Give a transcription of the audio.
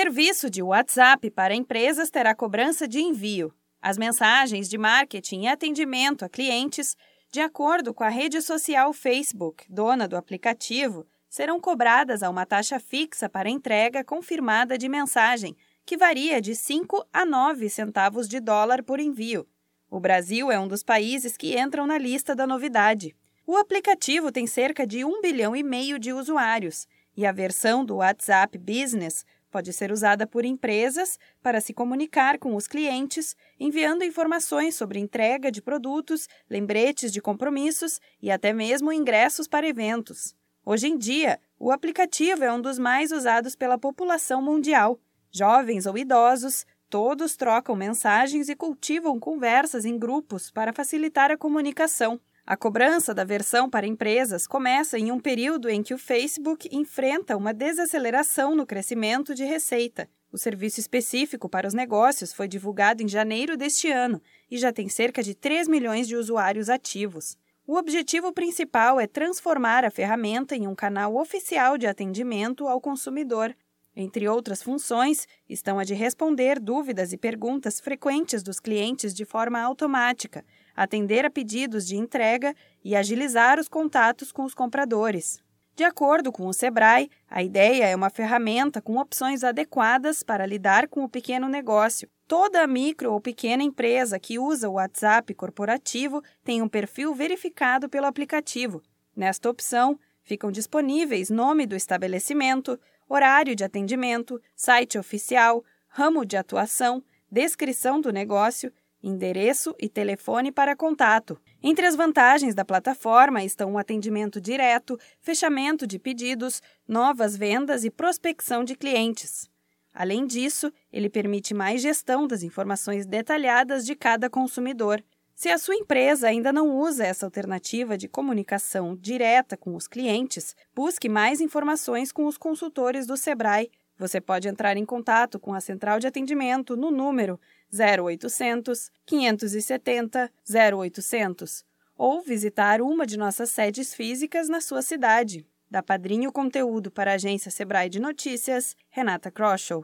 Serviço de WhatsApp para empresas terá cobrança de envio. As mensagens de marketing e atendimento a clientes, de acordo com a rede social Facebook, dona do aplicativo, serão cobradas a uma taxa fixa para entrega confirmada de mensagem, que varia de 5 a 9 centavos de dólar por envio. O Brasil é um dos países que entram na lista da novidade. O aplicativo tem cerca de 1 bilhão e meio de usuários e a versão do WhatsApp Business pode ser usada por empresas para se comunicar com os clientes, enviando informações sobre entrega de produtos, lembretes de compromissos e até mesmo ingressos para eventos. Hoje em dia, o aplicativo é um dos mais usados pela população mundial. Jovens ou idosos, todos trocam mensagens e cultivam conversas em grupos para facilitar a comunicação. A cobrança da versão para empresas começa em um período em que o Facebook enfrenta uma desaceleração no crescimento de receita. O serviço específico para os negócios foi divulgado em janeiro deste ano e já tem cerca de 3 milhões de usuários ativos. O objetivo principal é transformar a ferramenta em um canal oficial de atendimento ao consumidor. Entre outras funções, estão a de responder dúvidas e perguntas frequentes dos clientes de forma automática atender a pedidos de entrega e agilizar os contatos com os compradores. De acordo com o Sebrae, a ideia é uma ferramenta com opções adequadas para lidar com o pequeno negócio. Toda micro ou pequena empresa que usa o WhatsApp corporativo tem um perfil verificado pelo aplicativo. Nesta opção, ficam disponíveis nome do estabelecimento, horário de atendimento, site oficial, ramo de atuação, descrição do negócio endereço e telefone para contato. Entre as vantagens da plataforma estão o atendimento direto, fechamento de pedidos, novas vendas e prospecção de clientes. Além disso, ele permite mais gestão das informações detalhadas de cada consumidor. Se a sua empresa ainda não usa essa alternativa de comunicação direta com os clientes, busque mais informações com os consultores do Sebrae. Você pode entrar em contato com a central de atendimento no número 0800 570 0800 ou visitar uma de nossas sedes físicas na sua cidade. Da Padrinho Conteúdo para a agência Sebrae de Notícias, Renata Kroschel.